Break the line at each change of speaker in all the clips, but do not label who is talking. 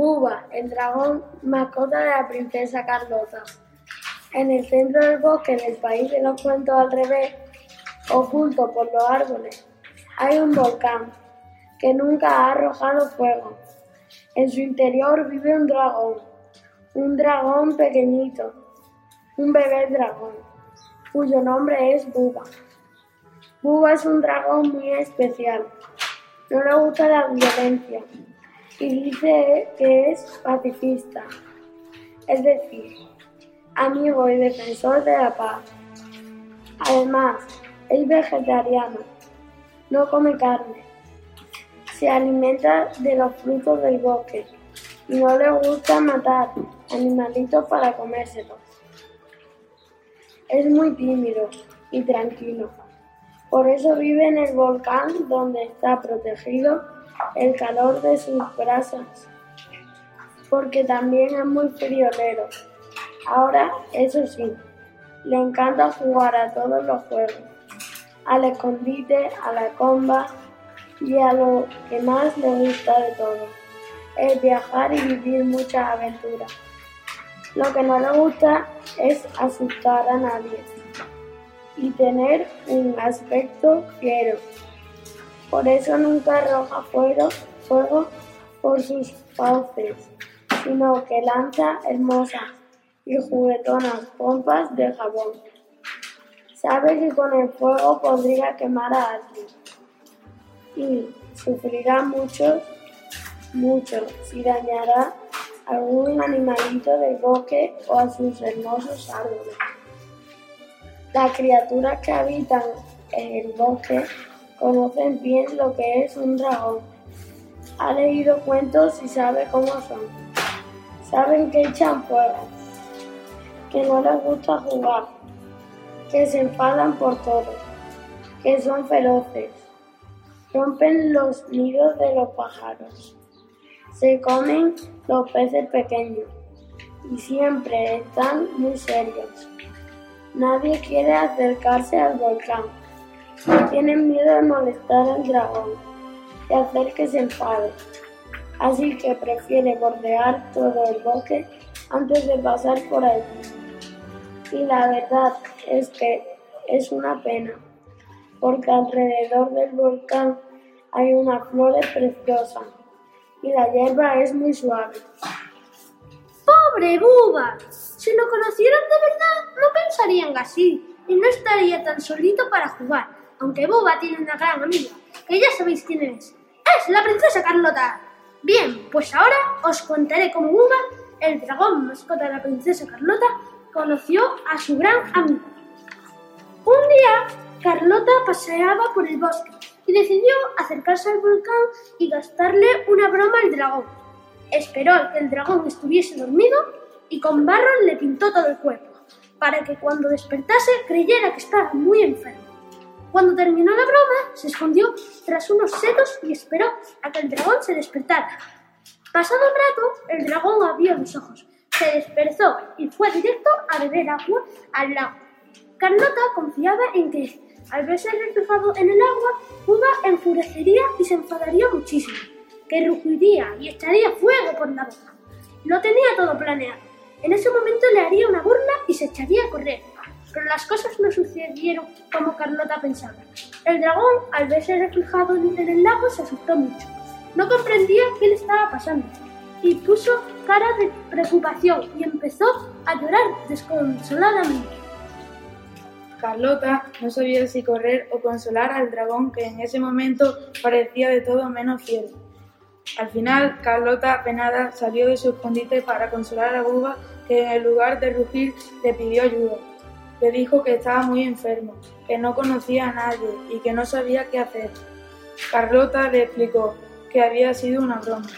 Buba, el dragón mascota de la princesa Carlota. En el centro del bosque del país de los cuentos al revés, oculto por los árboles, hay un volcán que nunca ha arrojado fuego. En su interior vive un dragón, un dragón pequeñito, un bebé dragón, cuyo nombre es Buba. Buba es un dragón muy especial. No le gusta la violencia y dice que es pacifista, es decir, amigo y defensor de la paz. Además, es vegetariano, no come carne, se alimenta de los frutos del bosque y no le gusta matar animalitos para comérselos. Es muy tímido y tranquilo. Por eso vive en el volcán donde está protegido el calor de sus brasas, porque también es muy friolero. Ahora, eso sí, le encanta jugar a todos los juegos, al escondite, a la comba y a lo que más le gusta de todo, es viajar y vivir muchas aventuras. Lo que no le gusta es asustar a nadie y tener un aspecto fiero. Por eso nunca arroja fuego, fuego por sus fauces, sino que lanza hermosas y juguetonas pompas de jabón. Sabe que con el fuego podría quemar a alguien y sufrirá mucho, mucho si dañará a algún animalito del bosque o a sus hermosos árboles. Las criaturas que habitan en el bosque conocen bien lo que es un dragón. Ha leído cuentos y sabe cómo son. Saben que echan fuego, que no les gusta jugar, que se enfadan por todo, que son feroces, rompen los nidos de los pájaros, se comen los peces pequeños y siempre están muy serios. Nadie quiere acercarse al volcán. Tienen miedo de molestar al dragón y hacer que se enfade. Así que prefiere bordear todo el bosque antes de pasar por allí. Y la verdad es que es una pena, porque alrededor del volcán hay unas flores preciosas y la hierba es muy suave.
¡Pobre Buba! Si lo conocieran de verdad, no pensarían así y no estaría tan solito para jugar, aunque Buba tiene una gran amiga, que ya sabéis quién es. ¡Es la princesa Carlota! Bien, pues ahora os contaré cómo Buba, el dragón mascota de la princesa Carlota, conoció a su gran amigo. Un día, Carlota paseaba por el bosque y decidió acercarse al volcán y gastarle una broma al dragón. Esperó a que el dragón estuviese dormido y con barro le pintó todo el cuerpo, para que cuando despertase creyera que estaba muy enfermo. Cuando terminó la broma, se escondió tras unos setos y esperó a que el dragón se despertara. Pasado un rato, el dragón abrió los ojos, se desperezó y fue directo a beber agua al lago. Carlota confiaba en que, al verse reflejado en el agua, Buba enfurecería y se enfadaría muchísimo, que rugiría y echaría fuego por la boca. Lo tenía todo planeado. En ese momento le haría una burla y se echaría a correr. Pero las cosas no sucedieron como Carlota pensaba. El dragón, al verse reflejado en el lago, se asustó mucho. No comprendía qué le estaba pasando y puso cara de preocupación y empezó a llorar desconsoladamente.
Carlota no sabía si correr o consolar al dragón que en ese momento parecía de todo menos fiel. Al final, Carlota, penada, salió de su escondite para consolar a Buba, que en lugar de rugir le pidió ayuda. Le dijo que estaba muy enfermo, que no conocía a nadie y que no sabía qué hacer. Carlota le explicó que había sido una broma.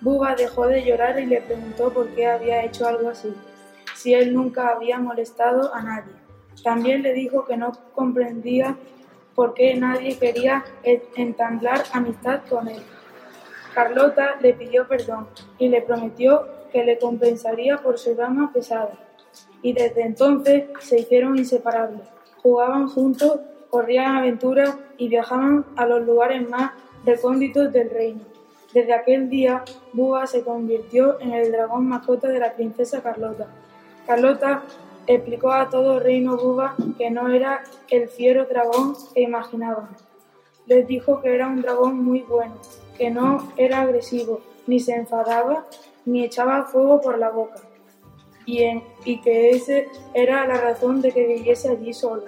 Buba dejó de llorar y le preguntó por qué había hecho algo así, si él nunca había molestado a nadie. También le dijo que no comprendía por qué nadie quería entablar amistad con él. Carlota le pidió perdón y le prometió que le compensaría por su broma pesada. Y desde entonces se hicieron inseparables. Jugaban juntos, corrían aventuras y viajaban a los lugares más recónditos del reino. Desde aquel día, Búa se convirtió en el dragón mascota de la princesa Carlota. Carlota explicó a todo el reino Búa que no era el fiero dragón que imaginaban. Les dijo que era un dragón muy bueno, que no era agresivo, ni se enfadaba, ni echaba fuego por la boca, y, que esa era la razón de que viviese allí solo.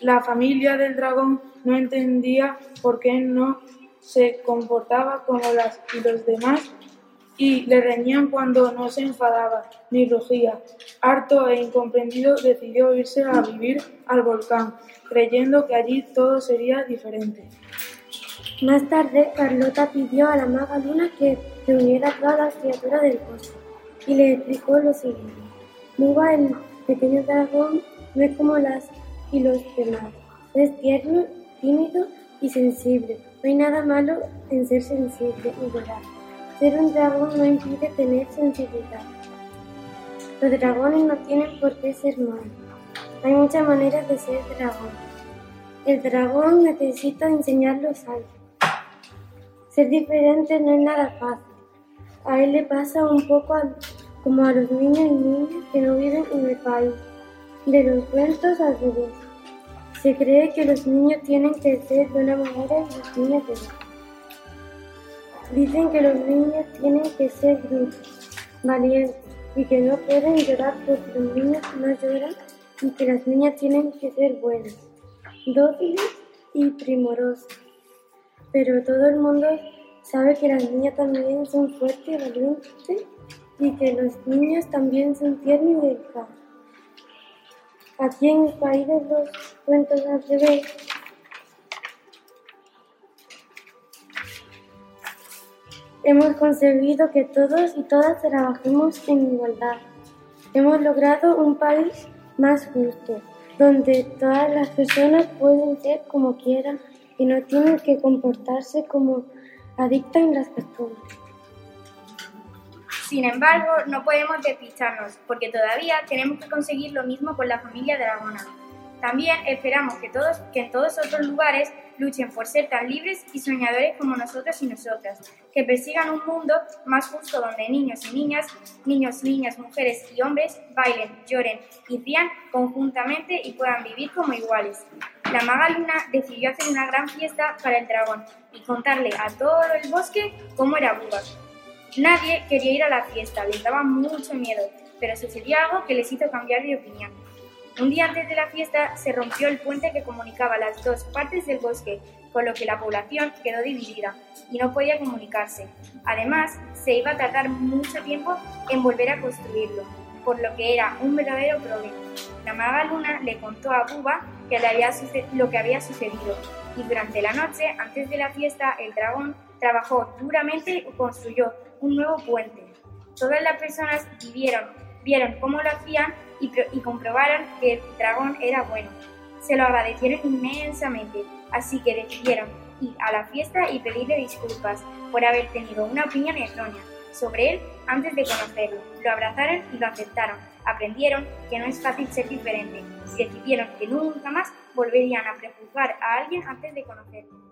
La familia del dragón no entendía por qué no se comportaba como las, los demás y le reñían cuando no se enfadaba ni rugía. Harto e incomprendido decidió irse a vivir al volcán, creyendo que allí todo sería diferente.
Más tarde, Carlota pidió a la maga Luna que reuniera a todas las criaturas del bosque y le explicó lo siguiente. Muga, el pequeño dragón, no es como las y los demás. Es tierno, tímido y sensible. No hay nada malo en ser sensible y llorar. Ser un dragón no impide tener sensibilidad. Los dragones no tienen por qué ser malos. Hay muchas maneras de ser dragón. El dragón necesita enseñarlo algo. Ser diferente no es nada fácil. A él le pasa un poco como a los niños y niñas que no viven en el país. De los cuentos al revés. Se cree que los niños tienen que ser de una manera y las niñas de otra. Dicen que los niños tienen que ser brutos, valientes y que no pueden llorar porque los niños no lloran y que las niñas tienen que ser buenas, dóciles y primorosas. Pero todo el mundo sabe que las niñas también son fuertes y valientes y que los niños también son tiernos y delicados. Aquí en el país de los cuentos al revés, Hemos conseguido que todos y todas trabajemos en igualdad. Hemos logrado un país más justo, donde todas las personas pueden ser como quieran y no tienen que comportarse como adictas las costumbres.
Sin embargo, no podemos despistarnos, porque todavía tenemos que conseguir lo mismo con la familia Dragona. También esperamos que, todos, que en todos otros lugares luchen por ser tan libres y soñadores como nosotros y nosotras, que persigan un mundo más justo donde niños y niñas, niños, niñas, mujeres y hombres bailen, lloren y rían conjuntamente y puedan vivir como iguales. La maga Luna decidió hacer una gran fiesta para el dragón y contarle a todo el bosque cómo era Buba. Nadie quería ir a la fiesta, les daba mucho miedo, pero sucedió algo que les hizo cambiar de opinión. Un día antes de la fiesta se rompió el puente que comunicaba las dos partes del bosque, con lo que la población quedó dividida y no podía comunicarse. Además, se iba a tardar mucho tiempo en volver a construirlo, por lo que era un verdadero problema. La maga Luna le contó a Buba lo que había sucedido y durante la noche, antes de la fiesta, el dragón trabajó duramente y construyó un nuevo puente. Todas las personas vivieron, vieron cómo lo hacían y, comprobaron que el dragón era bueno. Se lo agradecieron inmensamente, así que decidieron ir a la fiesta y pedirle disculpas por haber tenido una opinión errónea sobre él antes de conocerlo. Lo abrazaron y lo aceptaron. Aprendieron que no es fácil ser diferente y decidieron que nunca más volverían a prejuzgar a alguien antes de conocerlo.